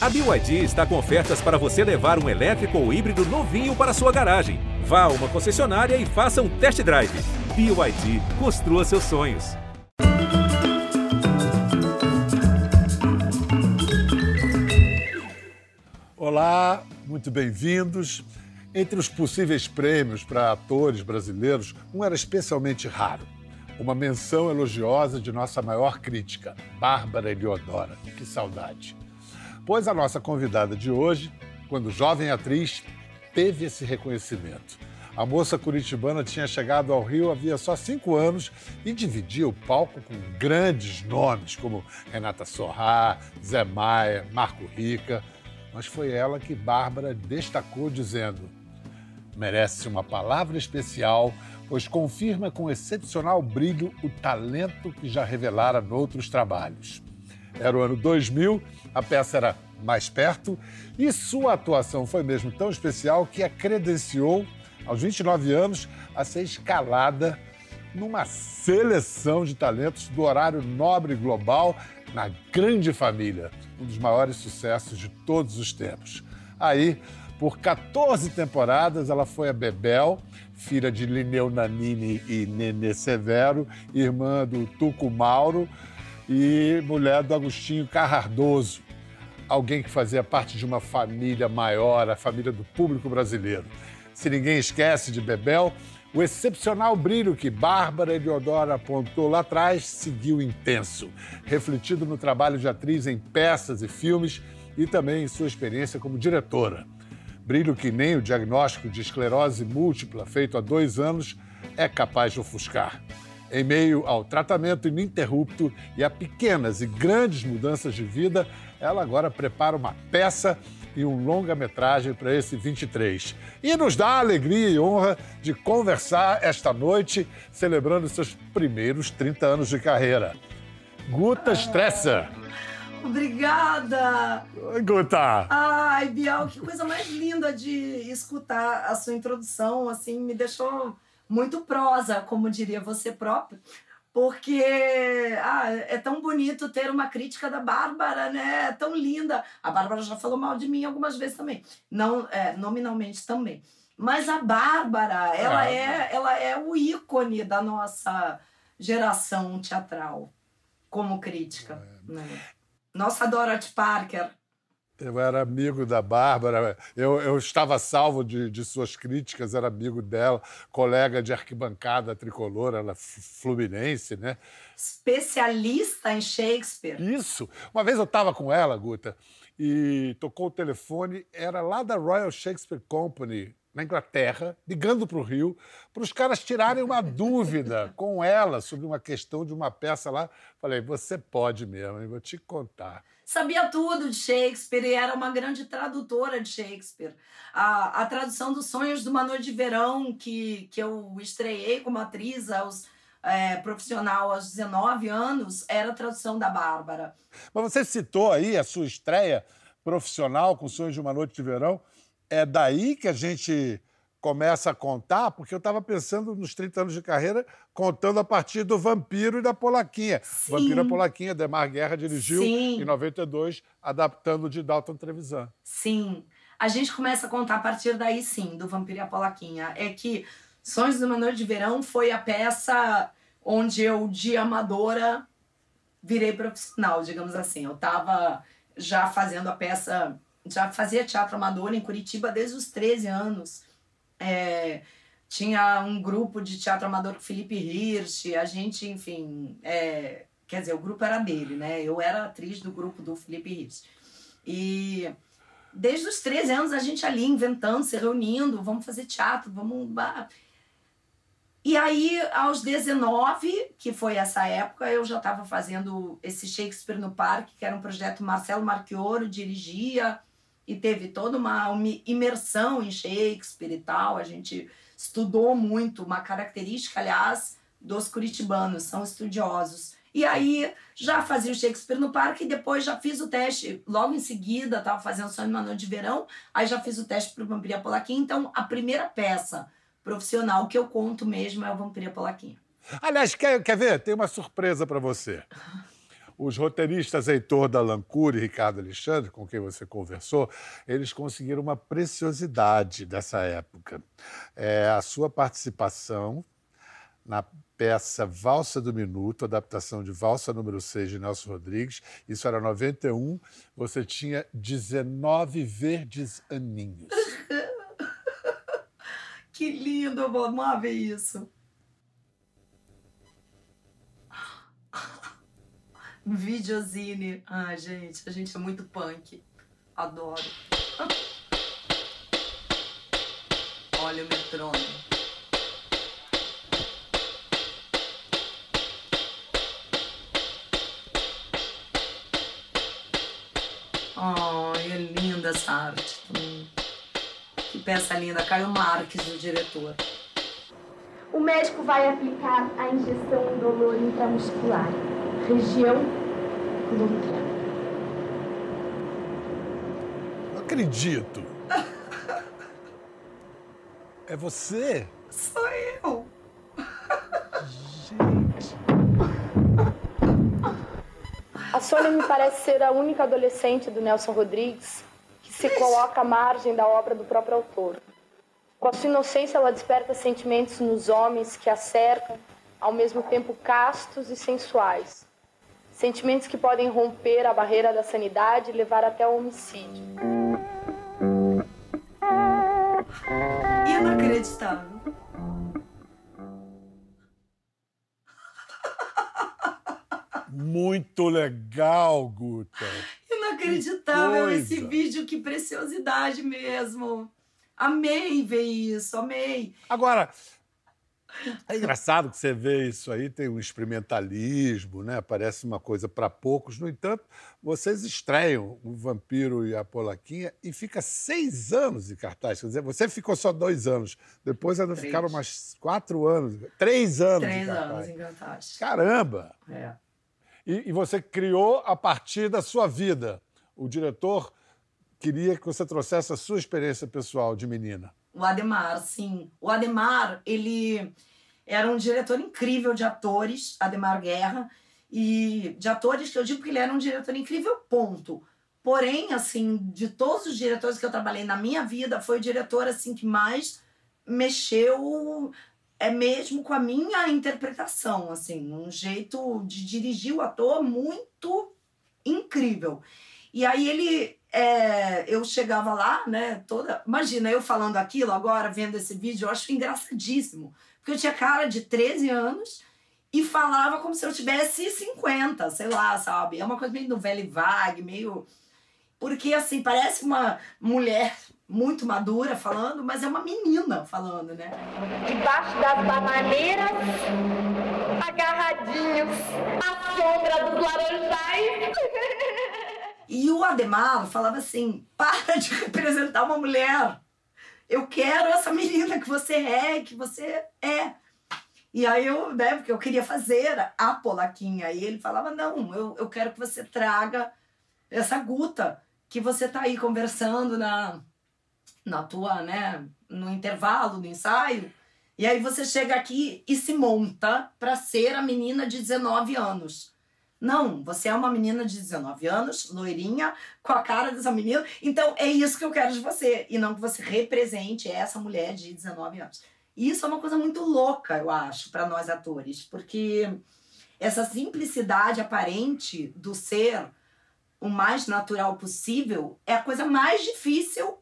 A BYD está com ofertas para você levar um elétrico ou híbrido novinho para sua garagem. Vá a uma concessionária e faça um test drive. BYD, construa seus sonhos. Olá, muito bem-vindos. Entre os possíveis prêmios para atores brasileiros, um era especialmente raro. Uma menção elogiosa de nossa maior crítica, Bárbara Eliodora. Que saudade. Pois a nossa convidada de hoje, quando jovem atriz, teve esse reconhecimento. A moça curitibana tinha chegado ao Rio havia só cinco anos e dividia o palco com grandes nomes como Renata Sorrá, Zé Maia, Marco Rica. Mas foi ela que Bárbara destacou dizendo: merece uma palavra especial, pois confirma com excepcional brilho o talento que já revelara noutros trabalhos. Era o ano 2000, a peça era mais perto e sua atuação foi mesmo tão especial que a credenciou, aos 29 anos, a ser escalada numa seleção de talentos do horário nobre global na Grande Família, um dos maiores sucessos de todos os tempos. Aí, por 14 temporadas, ela foi a Bebel, filha de Lineu Nanini e Nenê Severo, irmã do Tuco Mauro, e mulher do Agostinho Carrardoso, alguém que fazia parte de uma família maior, a família do público brasileiro. Se ninguém esquece de Bebel, o excepcional brilho que Bárbara Eleodora apontou lá atrás seguiu intenso, refletido no trabalho de atriz em peças e filmes e também em sua experiência como diretora. Brilho que nem o diagnóstico de esclerose múltipla feito há dois anos é capaz de ofuscar. Em meio ao tratamento ininterrupto e a pequenas e grandes mudanças de vida, ela agora prepara uma peça e um longa-metragem para esse 23. E nos dá a alegria e honra de conversar esta noite, celebrando seus primeiros 30 anos de carreira. Guta Stresser. Obrigada! Oi, Guta! Ai, Bial, que coisa mais linda de escutar a sua introdução, assim, me deixou muito prosa, como diria você próprio, porque ah, é tão bonito ter uma crítica da Bárbara, né? É tão linda. A Bárbara já falou mal de mim algumas vezes também, não é, nominalmente também. Mas a Bárbara, ela ah. é, ela é o ícone da nossa geração teatral como crítica. É. Né? Nossa Dorothy Parker, eu era amigo da Bárbara, eu, eu estava salvo de, de, suas críticas, era amigo dela, colega de arquibancada tricolor, ela é fluminense, né? Especialista em Shakespeare. Isso! Uma vez eu estava com ela, Guta, e tocou o telefone, era lá da Royal Shakespeare Company, na Inglaterra, ligando para o Rio, para os caras tirarem uma dúvida com ela sobre uma questão de uma peça lá. Falei, você pode mesmo, eu vou te contar sabia tudo de Shakespeare e era uma grande tradutora de Shakespeare. A, a tradução dos Sonhos de uma Noite de Verão, que, que eu estreiei como atriz aos, é, profissional aos 19 anos, era a tradução da Bárbara. Mas você citou aí a sua estreia profissional com Sonhos de uma Noite de Verão. É daí que a gente começa a contar, porque eu estava pensando nos 30 anos de carreira, contando a partir do Vampiro e da Polaquinha. Sim. Vampiro e Polaquinha, Demar Guerra dirigiu Sim. em 92, adaptando de Dalton Trevisan. Sim. A gente começa a contar a partir daí, sim, do Vampiro e a Polaquinha. É que Sonhos do Noite de Verão foi a peça onde eu, de amadora, virei profissional, digamos assim. Eu estava já fazendo a peça, já fazia teatro amador em Curitiba desde os 13 anos. É, tinha um grupo de teatro amador com Felipe Hirsch, a gente, enfim, é, quer dizer, o grupo era dele, né? Eu era atriz do grupo do Felipe Hirsch. E desde os 13 anos a gente ali inventando, se reunindo, vamos fazer teatro, vamos. E aí, aos 19, que foi essa época, eu já estava fazendo esse Shakespeare no Parque, que era um projeto Marcelo Marchioro dirigia, e teve toda uma, imersão em Shakespeare e tal. A gente estudou muito, uma característica, aliás, dos curitibanos, são estudiosos. E aí já fazia o Shakespeare no parque e depois já fiz o teste. Logo em seguida, estava fazendo Sonho Noite de Verão, aí já fiz o teste para o Vampiria Polaquinha. Então, a primeira peça profissional que eu conto mesmo é o Vampiria Polaquinha. Aliás, quer, quer ver? Tem uma surpresa para você. Os roteiristas Heitor Dalancour e Ricardo Alexandre, com quem você conversou, eles conseguiram uma preciosidade dessa época. É, a sua participação na peça Valsa do Minuto, adaptação de Valsa número 6 de Nelson Rodrigues. Isso era 91. Você tinha 19 verdes aninhos. que lindo, eu vou ver isso. Videozine. Ai, gente, a gente é muito punk. Adoro. Olha o metrônomo. Ai, é linda essa arte. Que peça linda. Caio Marques, o diretor. O médico vai aplicar a injeção indolor intramuscular, região glútea. Não acredito. É você? Sou eu. Gente. A Sônia me parece ser a única adolescente do Nelson Rodrigues que se coloca à margem da obra do próprio autor. Com a sua inocência, ela desperta sentimentos nos homens que a cercam, ao mesmo tempo castos e sensuais. Sentimentos que podem romper a barreira da sanidade e levar até ao homicídio. Inacreditável. Muito legal, Guta. Inacreditável esse vídeo, que preciosidade mesmo. Amei ver isso, amei. Agora, é engraçado que você vê isso aí, tem um experimentalismo, né? Parece uma coisa para poucos. No entanto, vocês estreiam o Vampiro e a Polaquinha e fica seis anos em cartaz. Quer dizer, você ficou só dois anos. Depois ainda Três. ficaram mais quatro anos, três anos Três anos em cartaz. Caramba! É. E, e você criou a partir da sua vida. O diretor queria que você trouxesse a sua experiência pessoal de menina. O Ademar, sim. O Ademar, ele era um diretor incrível de atores, Ademar Guerra, e de atores que eu digo que ele era um diretor incrível, ponto. Porém, assim, de todos os diretores que eu trabalhei na minha vida, foi o diretor assim que mais mexeu é mesmo com a minha interpretação, assim, um jeito de dirigir o ator muito incrível. E aí ele, é, eu chegava lá, né, toda, imagina eu falando aquilo agora, vendo esse vídeo, eu acho engraçadíssimo, porque eu tinha cara de 13 anos e falava como se eu tivesse 50, sei lá, sabe? É uma coisa meio novela e vague, meio porque assim, parece uma mulher muito madura falando, mas é uma menina falando, né? Debaixo das bananeiras, agarradinhos à sombra dos laranjais. E o Ademar falava assim: para de representar uma mulher. Eu quero essa menina que você é, que você é. E aí eu, né, porque eu queria fazer a polaquinha. E ele falava: não, eu, eu quero que você traga essa guta que você tá aí conversando na, na tua, né, no intervalo do ensaio. E aí você chega aqui e se monta para ser a menina de 19 anos. Não, você é uma menina de 19 anos, loirinha, com a cara dessa menina. Então é isso que eu quero de você. E não que você represente essa mulher de 19 anos. E isso é uma coisa muito louca, eu acho, para nós atores, porque essa simplicidade aparente do ser o mais natural possível é a coisa mais difícil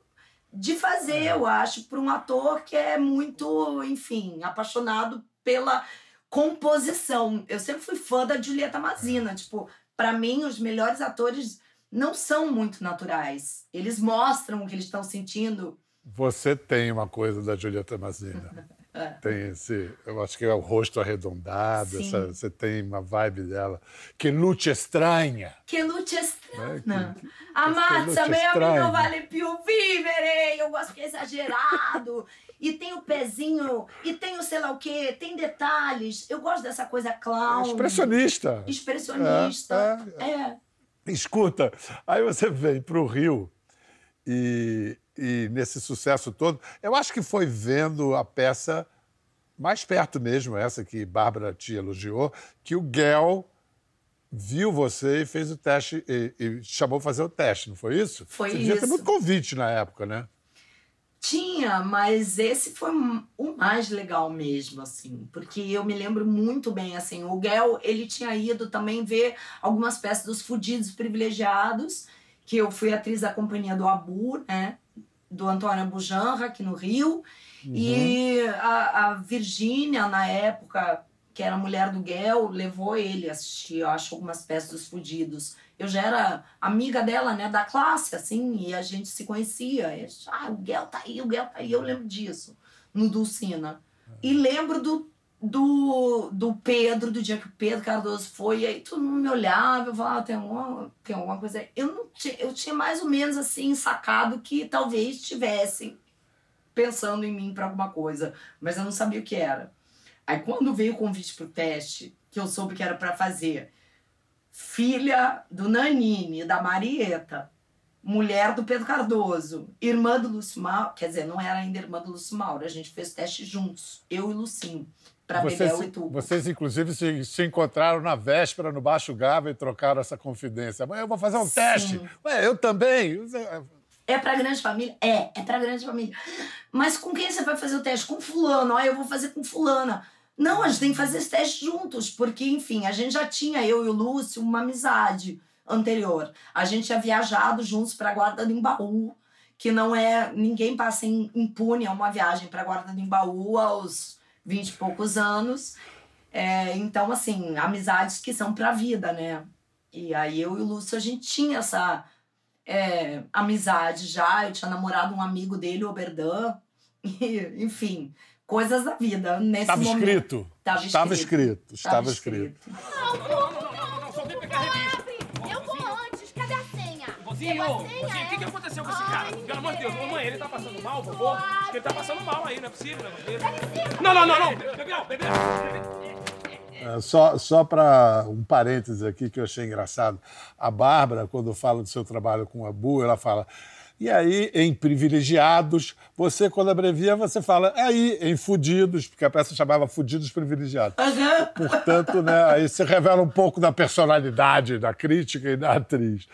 de fazer, eu acho, para um ator que é muito, enfim, apaixonado pela composição. Eu sempre fui fã da Julieta Mazina. Tipo, para mim, os melhores atores não são muito naturais. Eles mostram o que eles estão sentindo. Você tem uma coisa da Julieta Mazina. Tem esse, eu acho que é o rosto arredondado, essa- você tem uma vibe dela. Que lute estranha. Que lute estranha. que- que me a mim estranha. não vale più vivere. Eu gosto que é exagerado. e tem o pezinho, e tem o sei lá o quê, tem detalhes. Eu gosto dessa coisa clown. Expressionista. Expressionista. É, é. Escuta, aí você vem para o Rio e, e nesse sucesso todo, eu acho que foi vendo a peça mais perto mesmo, essa que Bárbara te elogiou, que o Guel viu você e fez o teste, e, e chamou fazer o teste, não foi isso? Foi você isso. devia ter muito convite na época, né? Tinha, mas esse foi o mais legal mesmo, assim, porque eu me lembro muito bem, assim, o Gel, ele tinha ido também ver algumas peças dos Fudidos Privilegiados, que eu fui atriz da companhia do Abu, né, do Antônio Bujanra, aqui no Rio, uhum. e a, a Virgínia, na época, que era mulher do Gel, levou ele a assistir, eu acho, algumas peças dos Fudidos eu já era amiga dela, né, da classe, assim, e a gente se conhecia. E, ah, o Guel tá aí, o Guel tá aí. Eu lembro disso, no Dulcina. E lembro do, do, do Pedro, do dia que o Pedro Cardoso foi, e aí todo mundo me olhava, eu falava, ah, tem alguma, tem alguma coisa aí. Eu, não tinha, eu tinha mais ou menos, assim, sacado que talvez tivessem pensando em mim para alguma coisa, mas eu não sabia o que era. Aí quando veio o convite pro teste, que eu soube que era para fazer filha do Nanini, da Marieta, mulher do Pedro Cardoso, irmã do Lúcio Mauro, quer dizer, não era ainda irmã do Lúcio Mauro, a gente fez teste juntos, eu e Lucinho, para Bebel e tudo. Vocês, inclusive, se, se, encontraram na véspera no Baixo Gava e trocaram essa confidência. Mas eu vou fazer um Sim. teste. Ué, eu também. É para grande família? É, é para grande família. Mas com quem você vai fazer o teste? Com fulano. Ah, eu vou fazer com fulana. Não, a gente tem que fazer esse teste juntos, porque, enfim, a gente já tinha, eu e o Lúcio, uma amizade anterior. A gente tinha viajado juntos para a Guarda do Embaú, que não é. Ninguém passa impune a uma viagem para a Guarda do Embaú aos vinte e poucos anos. É, então, assim, amizades que são para a vida, né? E aí eu e o Lúcio, a gente tinha essa é, amizade já. Eu tinha namorado um amigo dele, o Oberdan. E, enfim, coisas da vida nesse Estava momento. Escrito. Estava escrito. Estava escrito. Não, não, não, não, não, Vozinho, vozinho, o que, que aconteceu com esse cara? Pelo amor de Deus, mamãe, ele tá passando mal, vovô? Acho que ele tá passando mal aí, não é possível, não Não, não, não, não. Bebel, bebel. É, só só para um parêntese aqui que eu achei engraçado. A Bárbara, quando fala do seu trabalho com a Bu, ela fala e aí, em privilegiados, você, quando abrevia, você fala aí, em fudidos, porque a peça chamava Fudidos Privilegiados. Uhum. Portanto, né, aí você revela um pouco da personalidade da crítica e da atriz.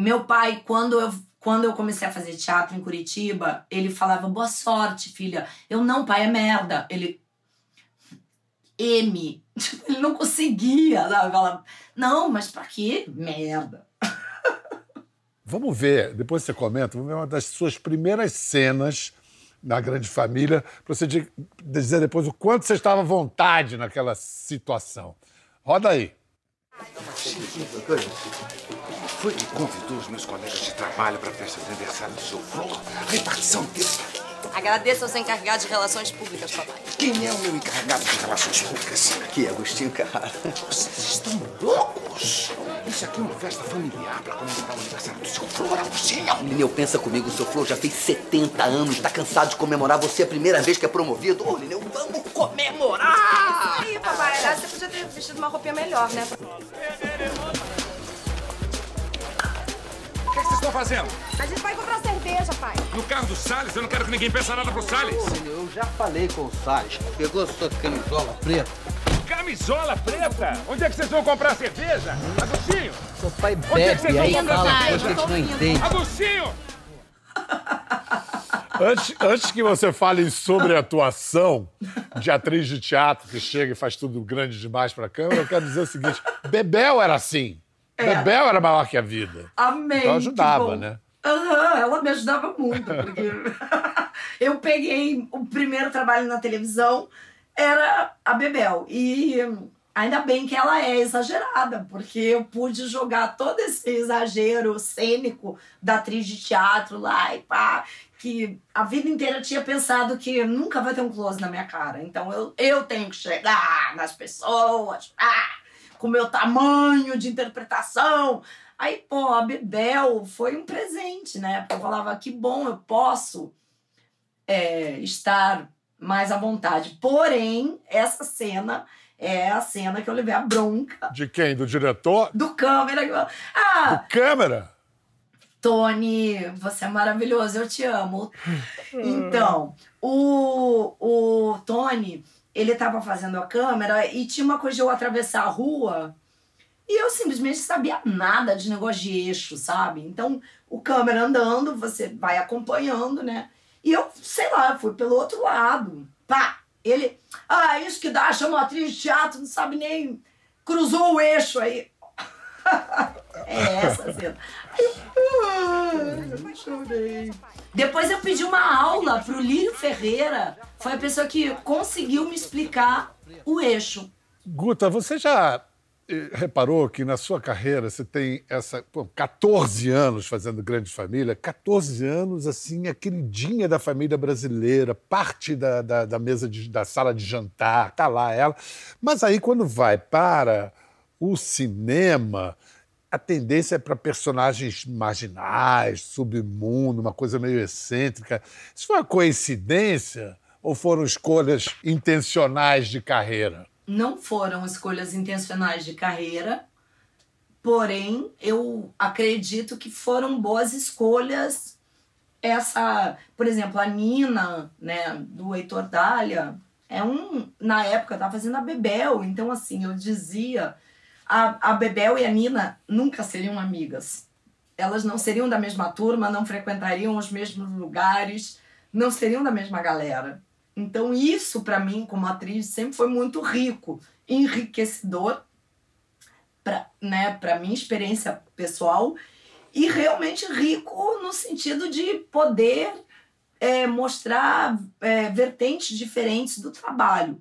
Meu pai, quando eu quando eu comecei a fazer teatro em Curitiba, ele falava: boa sorte, filha. Eu não, pai, é merda. Ele. M. Ele não conseguia. Sabe? Falava, não, mas pra quê? Merda. Vamos ver, depois você comenta, vamos ver uma das suas primeiras cenas na Grande Família, para você dizer depois o quanto você estava à vontade naquela situação. Roda aí. Foi que convidou os meus colegas de trabalho para a festa de aniversário do seu flor. Repartição desse Agradeça aos encarregados de relações públicas, papai. Quem é o meu encarregado de relações públicas? Aqui, Agostinho Carrara. Vocês estão loucos? Isso aqui é uma festa familiar para comemorar o aniversário do seu Flor, Agostinho. Lineu, pensa comigo, o seu Flor já fez 70 anos, tá cansado de comemorar você é a primeira vez que é promovido. Ô, Lineu, vamos comemorar! Isso aí, papai. Aliás, você podia ter vestido uma roupinha melhor, né? O que, é que vocês estão fazendo? A gente vai comprar cerveja, pai. No carro do Salles? Eu não quero que ninguém peça nada pro Salles. eu já falei com o Salles. Pegou sua camisola preta? Camisola preta? Onde é que vocês vão comprar cerveja? Agostinho! Seu pai bebe, é que aí fala coisa que a gente não entende. Agostinho! Antes, antes que você fale sobre atuação de atriz de teatro que chega e faz tudo grande demais para a câmera, eu quero dizer o seguinte: Bebel era assim. É. Bebel era maior que a vida. Amém. Então ajudava, né? Uhum, ela me ajudava muito, porque eu peguei o primeiro trabalho na televisão, era a Bebel. E ainda bem que ela é exagerada, porque eu pude jogar todo esse exagero cênico da atriz de teatro lá e pá, que a vida inteira tinha pensado que nunca vai ter um close na minha cara. Então eu, eu tenho que chegar nas pessoas, ah, com meu tamanho de interpretação. Aí, pô, a Bebel foi um presente, né? Porque eu falava, que bom, eu posso é, estar mais à vontade. Porém, essa cena é a cena que eu levei a bronca. De quem? Do diretor? Do câmera. Ah! Do câmera? Tony, você é maravilhoso, eu te amo. Então, o, o Tony, ele tava fazendo a câmera e tinha uma coisa de eu atravessar a rua E eu simplesmente sabia nada de negócio de eixo, sabe? Então, o câmera andando, você vai acompanhando, né? E eu, sei lá, fui pelo outro lado. Pá! Ele, ah, isso que dá, chama atriz de teatro, não sabe nem. Cruzou o eixo aí. é essa cena. Eu, ah, chorei. Depois eu pedi uma aula pro Lírio Ferreira. Foi a pessoa que conseguiu me explicar o eixo. Guta, você já eh, reparou que na sua carreira você tem essa pô, 14 anos fazendo Grande Família, 14 anos assim, a queridinha da família brasileira, parte da, da, da mesa de, da sala de jantar, tá lá ela. Mas aí quando vai para o cinema, a tendência é para personagens marginais, submundo, uma coisa meio excêntrica. Isso foi uma coincidência ou foram escolhas intencionais de carreira? Não foram escolhas intencionais de carreira, porém eu acredito que foram boas escolhas. Essa, por exemplo, a Nina, né, do Heitor Dália, é um, na época, estava fazendo a Bebel, então assim, eu dizia a, a Bebel e a Nina nunca seriam amigas. Elas não seriam da mesma turma, não frequentariam os mesmos lugares, não seriam da mesma galera. Então, isso para mim, como atriz, sempre foi muito rico, enriquecedor para né, a minha experiência pessoal e realmente rico no sentido de poder é, mostrar é, vertentes diferentes do trabalho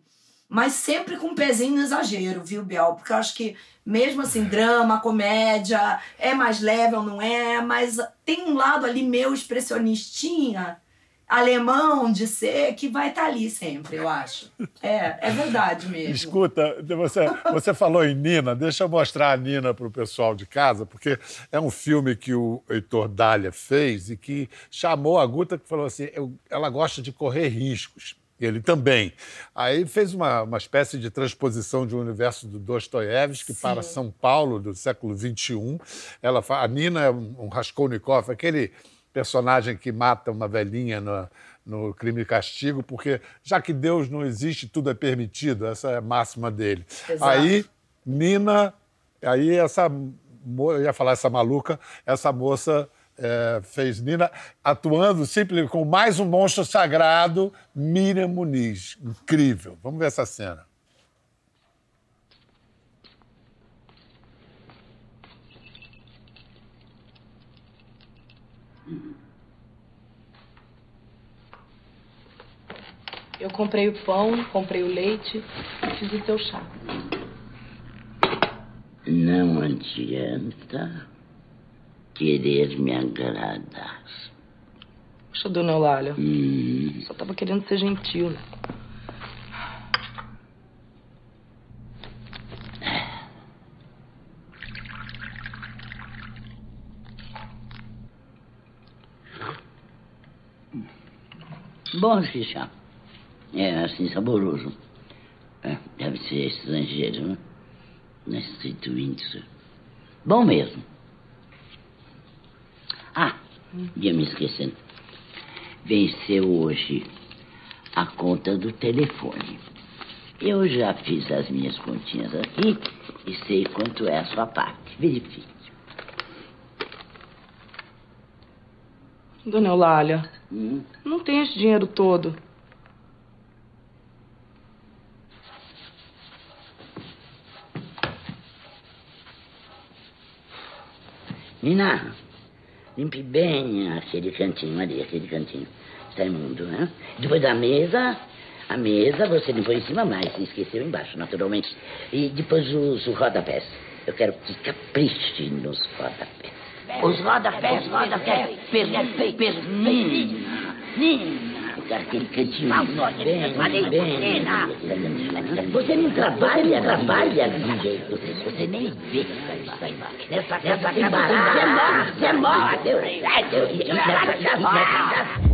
mas sempre com um pezinho no exagero, viu, Biel? Porque eu acho que, mesmo assim, drama, comédia, é mais leve ou não é, mas tem um lado ali meu expressionistinha, alemão de ser, que vai estar tá ali sempre, eu acho. É, é verdade mesmo. Escuta, você, você falou em Nina, deixa eu mostrar a Nina para o pessoal de casa, porque é um filme que o Heitor Dália fez e que chamou a Guta, que falou assim, ela gosta de correr riscos ele também. Aí fez uma, uma espécie de transposição de um universo do Dostoiévski para São Paulo do século XXI. Ela, a Nina é um, um Raskolnikov, aquele personagem que mata uma velhinha no, no crime e castigo, porque já que Deus não existe, tudo é permitido, essa é a máxima dele. Exato. Aí, Nina, aí essa, eu ia falar essa maluca, essa moça é, fez Nina, atuando simplesmente com mais um monstro sagrado, Miriam Muniz. Incrível. Vamos ver essa cena. Eu comprei o pão, comprei o leite e fiz o teu chá. Não adianta querer me agradar. Poxa, dona Eulália. Hum. Só tava querendo ser gentil, né? Bom chá. É assim, saboroso. É, deve ser estrangeiro, né? Não é. Bom mesmo. Ia me esquecendo. Venceu hoje a conta do telefone. Eu já fiz as minhas continhas aqui e sei quanto é a sua parte. Verifique. Dona Eulália, hum? não tem esse dinheiro todo. Nina, Limpe bem aquele cantinho ali, aquele cantinho. Está imundo, né? Depois da mesa, a mesa você limpou em cima, mas esqueceu embaixo, naturalmente. E depois os rodapés. Eu quero que capriche nos rodapés. Os rodapés, rodapés, perfeito, perfeito. Aquele cantinho bem, bem. Você não trabalha, trabalha de jeito. Você nem vê. Nessa casa tem barato. Você morre, você morre.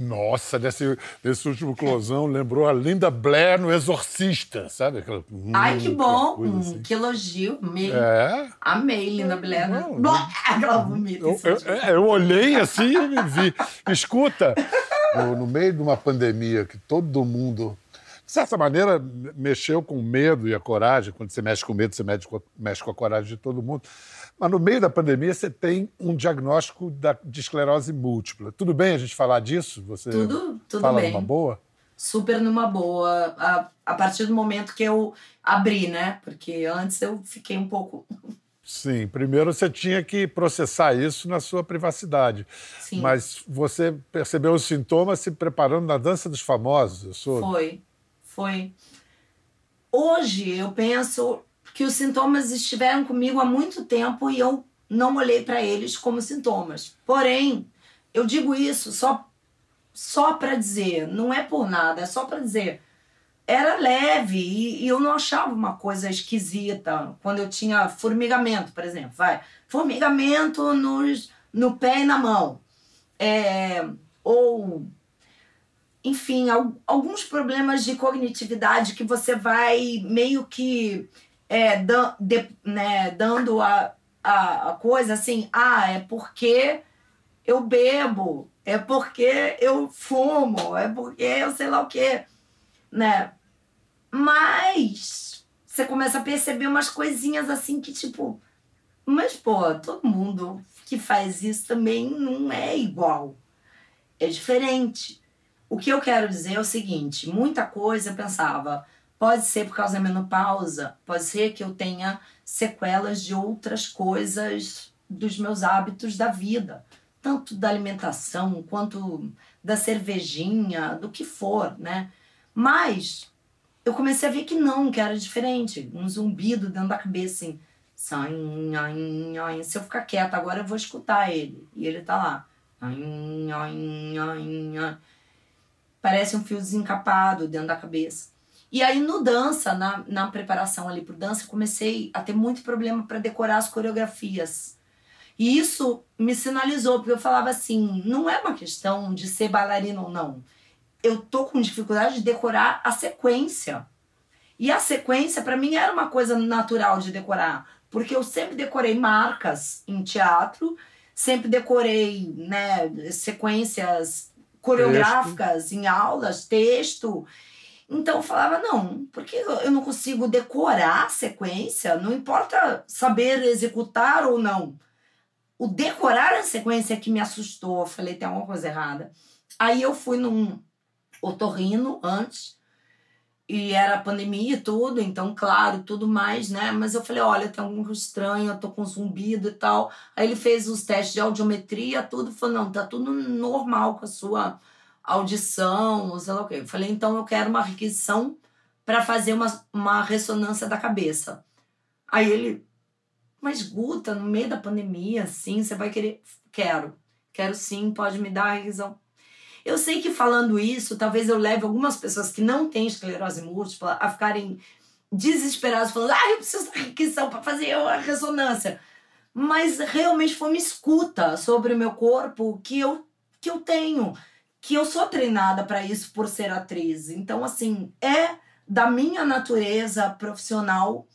Nossa, nesse, nesse último closão lembrou a Linda Blair no Exorcista, sabe? Aquela, Ai, que bom! Hum, assim. Que elogio. Amei. É. Amei, Linda Blair. Não, Aquela vomita. Eu, eu, eu, olhei assim e me vi. Escuta, no, no meio de uma pandemia que todo mundo de certa maneira, mexeu com o medo e a coragem. Quando você mexe com medo, você mexe com, mexe com a coragem de todo mundo. Mas no meio da pandemia, você tem um diagnóstico da, de esclerose múltipla. Tudo bem a gente falar disso? Você tudo, tudo fala bem. numa boa? Super numa boa. A, a partir do momento que eu abri, né? Porque antes eu fiquei um pouco Sim, primeiro você tinha que processar isso na sua privacidade. Sim. Mas você percebeu os sintomas se preparando na dança dos famosos? Eu sou... Foi, foi. Hoje eu penso que os sintomas estiveram comigo há muito tempo e eu não olhei para eles como sintomas. Porém, eu digo isso só só para dizer, não é por nada, é só para dizer. Era leve e, e, eu não achava uma coisa esquisita quando eu tinha formigamento, por exemplo. Vai, formigamento nos, no pé e na mão. É, ou enfim, alguns problemas de cognitividade que você vai meio que é, de, né, dando a, a, a, coisa assim, ah, é porque eu bebo, é porque eu fumo, é porque eu sei lá o quê, né? Mas você começa a perceber umas coisinhas assim que, tipo, mas, pô, todo mundo que faz isso também não é igual. É diferente. O que eu quero dizer é o seguinte: muita coisa eu pensava, pode ser por causa da menopausa, pode ser que eu tenha sequelas de outras coisas dos meus hábitos da vida, tanto da alimentação quanto da cervejinha, do que for, né? Mas eu comecei a ver que não, que era diferente, um zumbido dentro da cabeça assim. Se eu ficar quieta agora eu vou escutar ele. E ele tá lá parece um fio desencapado dentro da cabeça. E aí no dança, na, na preparação ali pro dança, comecei a ter muito problema para decorar as coreografias. E isso me sinalizou, porque eu falava assim, não é uma questão de ser bailarina ou não. Eu tô com dificuldade de decorar a sequência. E a sequência para mim era uma coisa natural de decorar, porque eu sempre decorei marcas em teatro, sempre decorei, né, sequências coreográficas texto. em aulas, texto. Então eu falava, não, porque eu não consigo decorar a sequência, não importa saber executar ou não. O decorar a sequência que me assustou, eu falei, tem alguma coisa errada. Aí eu fui num otorrino antes, e era pandemia e tudo, então, claro, tudo mais, né? Mas eu falei, olha, tem alguma coisa estranha, eu tô com zumbido e tal. Aí ele fez os testes de audiometria, tudo, falou, não, tá tudo normal com a sua audição, sei lá o quê. Eu falei, então eu quero uma requisição para fazer uma, uma ressonância da cabeça. Aí ele, mas Guta, no meio da pandemia, assim, você vai querer? Quero, quero sim, pode me dar a requisição. Eu sei que falando isso, talvez eu leve algumas pessoas que não têm esclerose múltipla a ficarem desesperadas, falando: ah, eu preciso da requisição para fazer a ressonância. Mas realmente foi uma escuta sobre o meu corpo que eu, que eu tenho, que eu sou treinada para isso por ser atriz. Então, assim, é da minha natureza profissional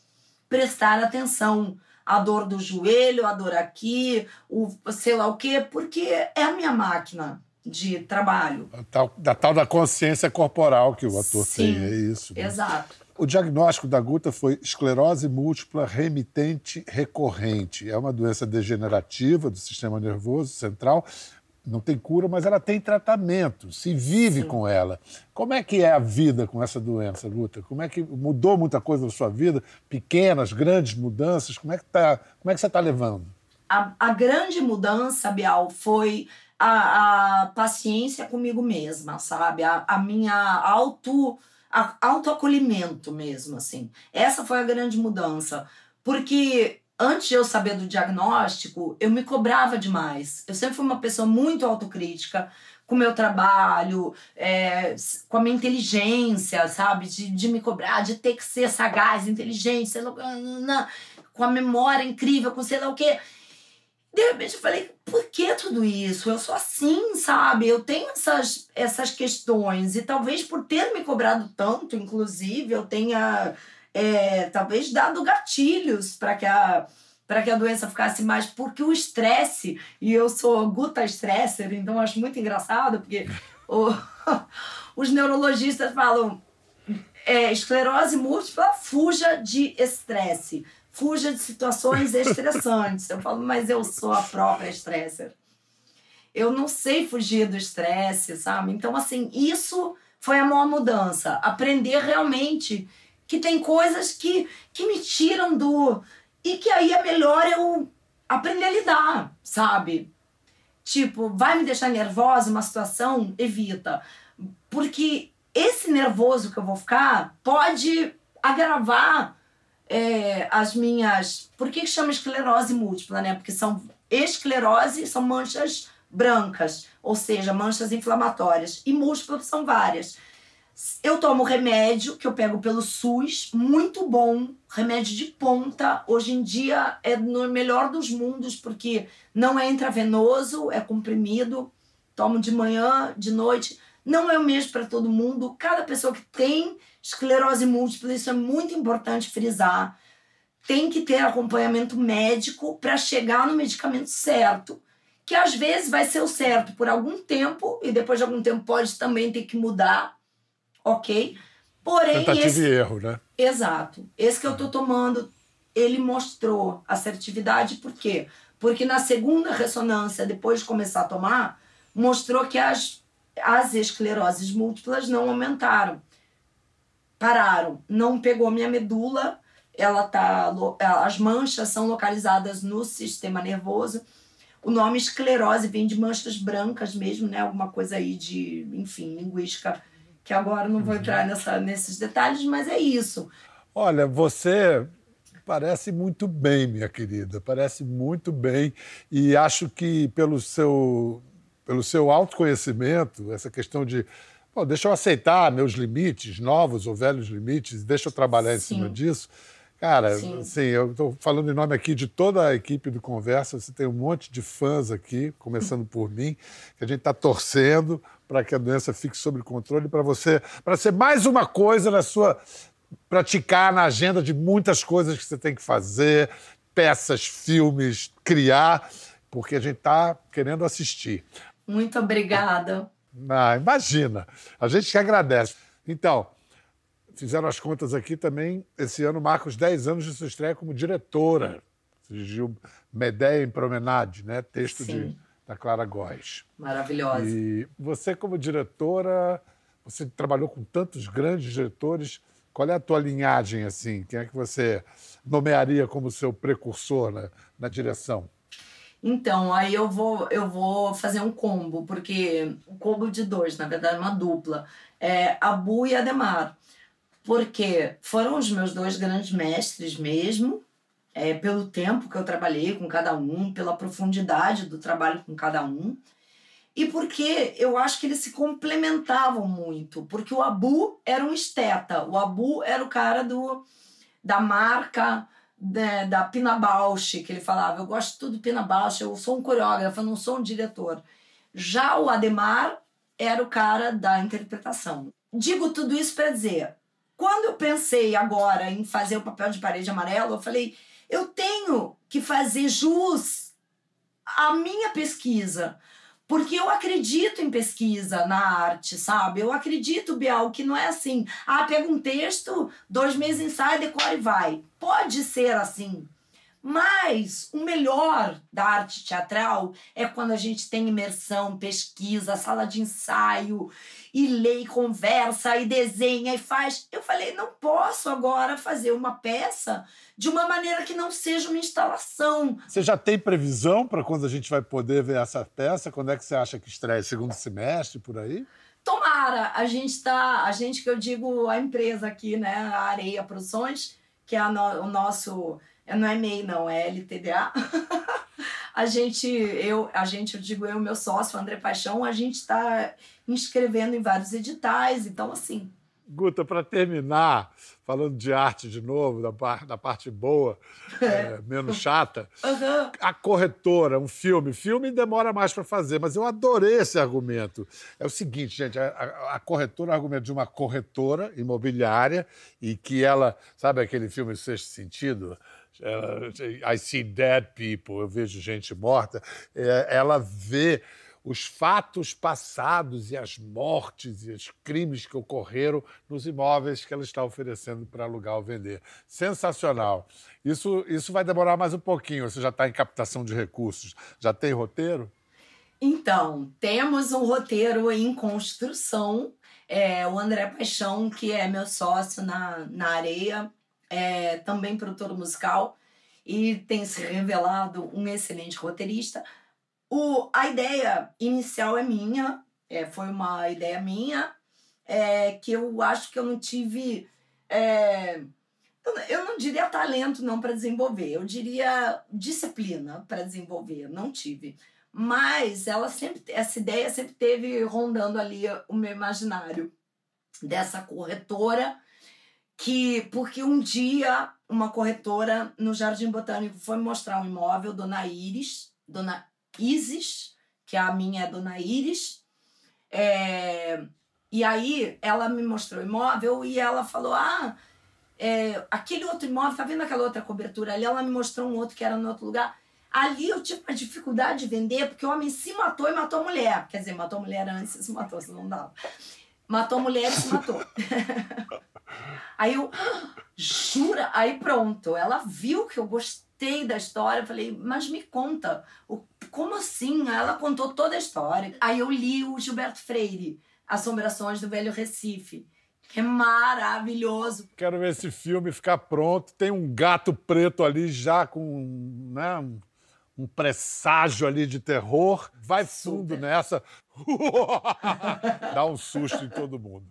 prestar atenção à dor do joelho, a dor aqui, o sei lá o quê, porque é a minha máquina de trabalho. Tal, da tal da consciência corporal que o ator Sim, tem, é isso. Né? Exato. O diagnóstico da Guta foi esclerose múltipla remitente recorrente. É uma doença degenerativa do sistema nervoso central. Não tem cura, mas ela tem tratamento, se vive Sim. com ela. Como é que é a vida com essa doença, Guta? Como é que mudou muita coisa na sua vida? Pequenas, grandes mudanças? Como é que, tá, como é que você está levando? A, a grande mudança, Bial, foi a, a paciência comigo mesma, sabe? A, a minha auto autoacolhimento mesmo, assim. Essa foi a grande mudança. Porque antes de eu saber do diagnóstico, eu me cobrava demais. Eu sempre fui uma pessoa muito autocrítica com o meu trabalho, é, com a minha inteligência, sabe? De, de me cobrar, de ter que ser sagaz, inteligente, sei lá, com a memória incrível, com sei lá o quê. De repente eu falei, por que tudo isso? Eu sou assim, sabe? Eu tenho essas, essas questões. E talvez por ter me cobrado tanto, inclusive, eu tenha é, talvez dado gatilhos para que a para que a doença ficasse mais porque o estresse e eu sou guta stresser então acho muito engraçado porque O, os neurologistas falam é, esclerose múltipla, fuja de estresse, fuja de situações estressantes. Eu falo, mas eu sou a própria estresser. Eu não sei fugir do estresse, sabe? Então, assim, isso foi a maior mudança. Aprender realmente que tem coisas que, que me tiram do. E que aí é melhor eu aprender a lidar, sabe? Tipo, vai me deixar nervosa uma situação? Evita. Porque esse nervoso que eu vou ficar pode agravar é, as minhas. Por que, que chama esclerose múltipla, né? Porque são esclerose, são manchas brancas, ou seja, manchas inflamatórias, e múltiplas são várias. Eu tomo remédio que eu pego pelo SUS, muito bom, remédio de ponta. Hoje em dia é no melhor dos mundos, porque não é intravenoso, é comprimido. Tomo de manhã, de noite. Não é o mesmo para todo mundo. Cada pessoa que tem esclerose múltipla, isso é muito importante frisar, tem que ter acompanhamento médico para chegar no medicamento certo, que às vezes vai ser o certo por algum tempo e depois de algum tempo pode também ter que mudar, ok? Porém, Tentativa esse... e erro, né? Exato. Esse que eu tô tomando, ele mostrou assertividade, por quê? Porque na segunda ressonância, depois de começar a tomar, mostrou que as as escleroses múltiplas não aumentaram. Pararam. Não pegou minha medula, ela tá as manchas são localizadas no sistema nervoso. O nome esclerose vem de manchas brancas mesmo, né? Alguma coisa aí de, enfim, linguística, que agora não vou entrar nessa, nesses detalhes, mas é isso. Olha, você parece muito bem, minha querida, parece muito bem. E acho que pelo seu pelo seu autoconhecimento, essa questão de Bom, deixa eu aceitar meus limites, novos ou velhos limites, deixa eu trabalhar em Sim. cima disso. Cara, Sim. assim, eu estou falando em nome aqui de toda a equipe do Conversa, você tem um monte de fãs aqui, começando por mim, que a gente está torcendo para que a doença fique sob controle, para você, para ser mais uma coisa na sua praticar na agenda de muitas coisas que você tem que fazer, peças, filmes, criar, porque a gente está querendo assistir. Muito obrigada. Ah, imagina. A gente que agradece. Então, fizeram as contas aqui também. Esse ano marca os 10 anos de sua estreia como diretora. Dirigiu Medeia em Promenade, né? Texto de, da Clara Góes. Maravilhosa. E você, como diretora, você trabalhou com tantos grandes diretores. Qual é a tua linhagem, assim? Quem é que você nomearia como seu precursor na, na direção? Então, aí eu vou, eu vou fazer um combo, porque um combo de dois, na verdade, uma dupla. É Abu e Ademar. Porque foram os meus dois grandes mestres mesmo, é, pelo tempo que eu trabalhei com cada um, pela profundidade do trabalho com cada um. E porque eu acho que eles se complementavam muito. Porque o Abu era um esteta, o Abu era o cara do, da marca, né, da Pina Bausch, que ele falava, eu gosto tudo Pina Bausch, eu sou um coreógrafo, eu não sou um diretor. Já o Ademar era o cara da interpretação. Digo tudo isso para dizer, quando eu pensei agora em fazer o papel de parede amarelo, eu falei, eu tenho que fazer jus à minha pesquisa. Porque eu acredito em pesquisa na arte, sabe? Eu acredito, Bial, que não é assim, ah, pega um texto, dois meses ensaia, decora e vai. Pode ser assim. Mas o melhor da arte teatral é quando a gente tem imersão, pesquisa, sala de ensaio, e lê, e conversa, e desenha, e faz. Eu falei, não posso agora fazer uma peça de uma maneira que não seja uma instalação. Você já tem previsão para quando a gente vai poder ver essa peça? Quando é que você acha que estreia? Segundo semestre, por aí? Tomara! A gente está, a gente que eu digo a empresa aqui, né, a Areia Produções, que é no, o nosso não é MEI, não, é LTDA. a gente, eu, a gente, eu digo eu, meu sócio, André Paixão, a gente está inscrevendo em vários editais, então assim. Guta, para terminar, falando de arte de novo, da, par, da parte boa, é. É, menos chata, uhum. a corretora, um filme. Filme demora mais para fazer, mas eu adorei esse argumento. É o seguinte, gente, a, a, a corretora é o argumento de uma corretora imobiliária e que ela, sabe aquele filme Sexto Sentido? I see dead people, eu vejo gente morta. É, ela vê os fatos passados e as mortes e os crimes que ocorreram nos imóveis que ela está oferecendo para alugar ou vender. Sensacional. Isso, isso vai demorar mais um pouquinho. Você já está em captação de recursos. Já tem roteiro? Então, temos um roteiro em construção. É, o André Paixão, que é meu sócio na, na areia, é também produtor musical e tem se revelado um excelente roteirista. O, a ideia inicial é minha, é, foi uma ideia minha, é, que eu acho que eu não tive. É, eu não diria talento não para desenvolver, eu diria disciplina para desenvolver, não tive. Mas ela sempre, essa ideia sempre teve rondando ali o meu imaginário dessa corretora que porque um dia uma corretora no Jardim Botânico foi mostrar um imóvel, Dona Iris, Dona Isis, que a minha é Dona Iris, é, e aí ela me mostrou o imóvel e ela falou, ah, é, aquele outro imóvel, tá vendo aquela outra cobertura ali? Ela me mostrou um outro que era no outro lugar. Ali eu tive uma dificuldade de vender, porque o homem se matou e matou a mulher. Quer dizer, matou a mulher antes e se matou, se não dava. Matou a mulher e se matou. Aí eu, jura? Aí pronto, ela viu que eu gostei da história, eu falei, mas me conta, como assim? Ela contou toda a história. Aí eu li o Gilberto Freire, Assombrações do Velho Recife. Que é maravilhoso. Quero ver esse filme ficar pronto. Tem um gato preto ali já com né, um, um presságio ali de terror. Vai fundo Super. nessa. Dá um susto em todo mundo.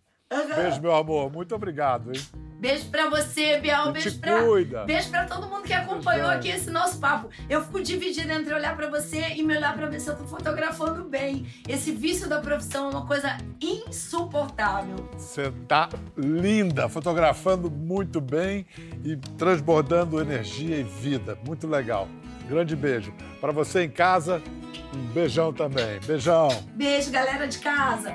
Beijo, meu amor. Muito obrigado, hein? Beijo pra você, Biel. Beijo pra, cuida. beijo pra todo mundo que acompanhou aqui esse nosso papo. Eu fico dividida entre olhar pra você e me olhar pra ver se eu tô fotografando bem. Esse vício da profissão é uma coisa insuportável. Você tá linda, fotografando muito bem e transbordando energia e vida. Muito legal. Grande beijo. Para você em casa, um beijão também. Beijão. Beijo, galera de casa.